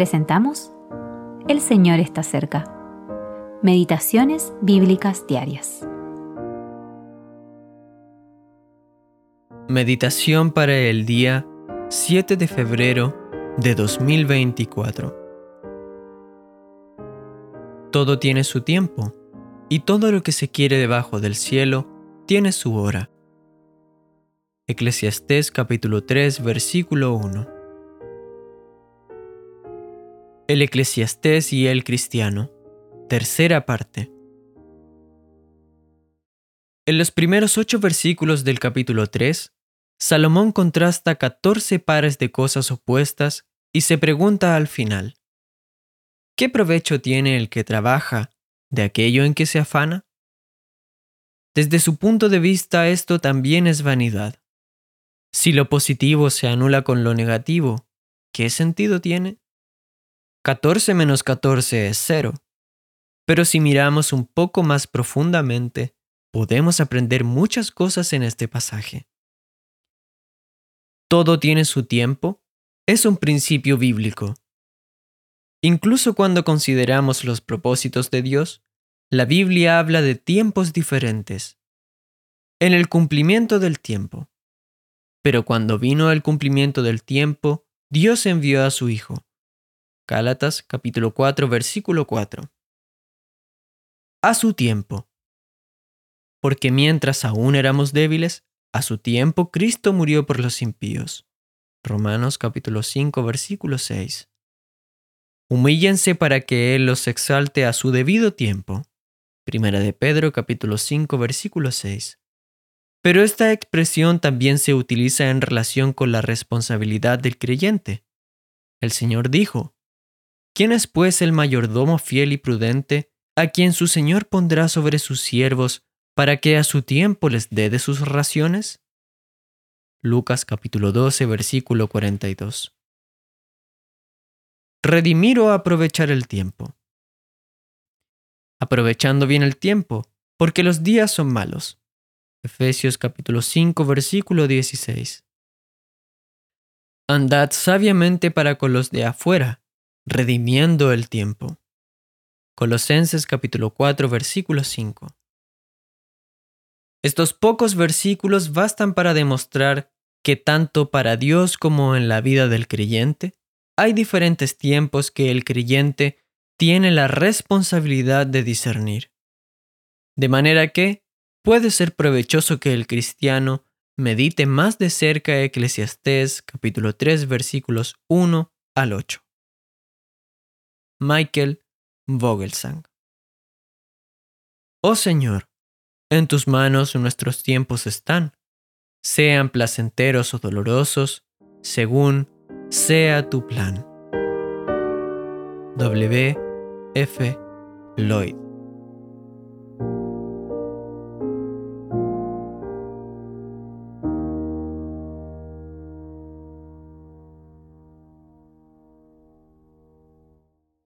presentamos El Señor está cerca. Meditaciones Bíblicas Diarias. Meditación para el día 7 de febrero de 2024. Todo tiene su tiempo, y todo lo que se quiere debajo del cielo tiene su hora. Eclesiastés capítulo 3 versículo 1. El eclesiastés y el cristiano. Tercera parte. En los primeros ocho versículos del capítulo 3, Salomón contrasta 14 pares de cosas opuestas y se pregunta al final, ¿qué provecho tiene el que trabaja de aquello en que se afana? Desde su punto de vista esto también es vanidad. Si lo positivo se anula con lo negativo, ¿qué sentido tiene? 14 menos 14 es 0. Pero si miramos un poco más profundamente, podemos aprender muchas cosas en este pasaje. Todo tiene su tiempo es un principio bíblico. Incluso cuando consideramos los propósitos de Dios, la Biblia habla de tiempos diferentes. En el cumplimiento del tiempo. Pero cuando vino el cumplimiento del tiempo, Dios envió a su Hijo Gálatas capítulo 4 versículo 4. A su tiempo. Porque mientras aún éramos débiles, a su tiempo Cristo murió por los impíos. Romanos capítulo 5 versículo 6. Humíllense para que Él los exalte a su debido tiempo. Primera de Pedro capítulo 5 versículo 6. Pero esta expresión también se utiliza en relación con la responsabilidad del creyente. El Señor dijo, ¿Quién es pues el mayordomo fiel y prudente, a quien su Señor pondrá sobre sus siervos, para que a su tiempo les dé de sus raciones? Lucas capítulo 12, versículo 42. Redimir o aprovechar el tiempo. Aprovechando bien el tiempo, porque los días son malos. Efesios capítulo 5, versículo 16. Andad sabiamente para con los de afuera, redimiendo el tiempo. Colosenses capítulo 4 versículo 5. Estos pocos versículos bastan para demostrar que tanto para Dios como en la vida del creyente hay diferentes tiempos que el creyente tiene la responsabilidad de discernir. De manera que puede ser provechoso que el cristiano medite más de cerca Eclesiastés capítulo 3 versículos 1 al 8. Michael Vogelsang. Oh Señor, en tus manos nuestros tiempos están, sean placenteros o dolorosos, según sea tu plan. W. F. Lloyd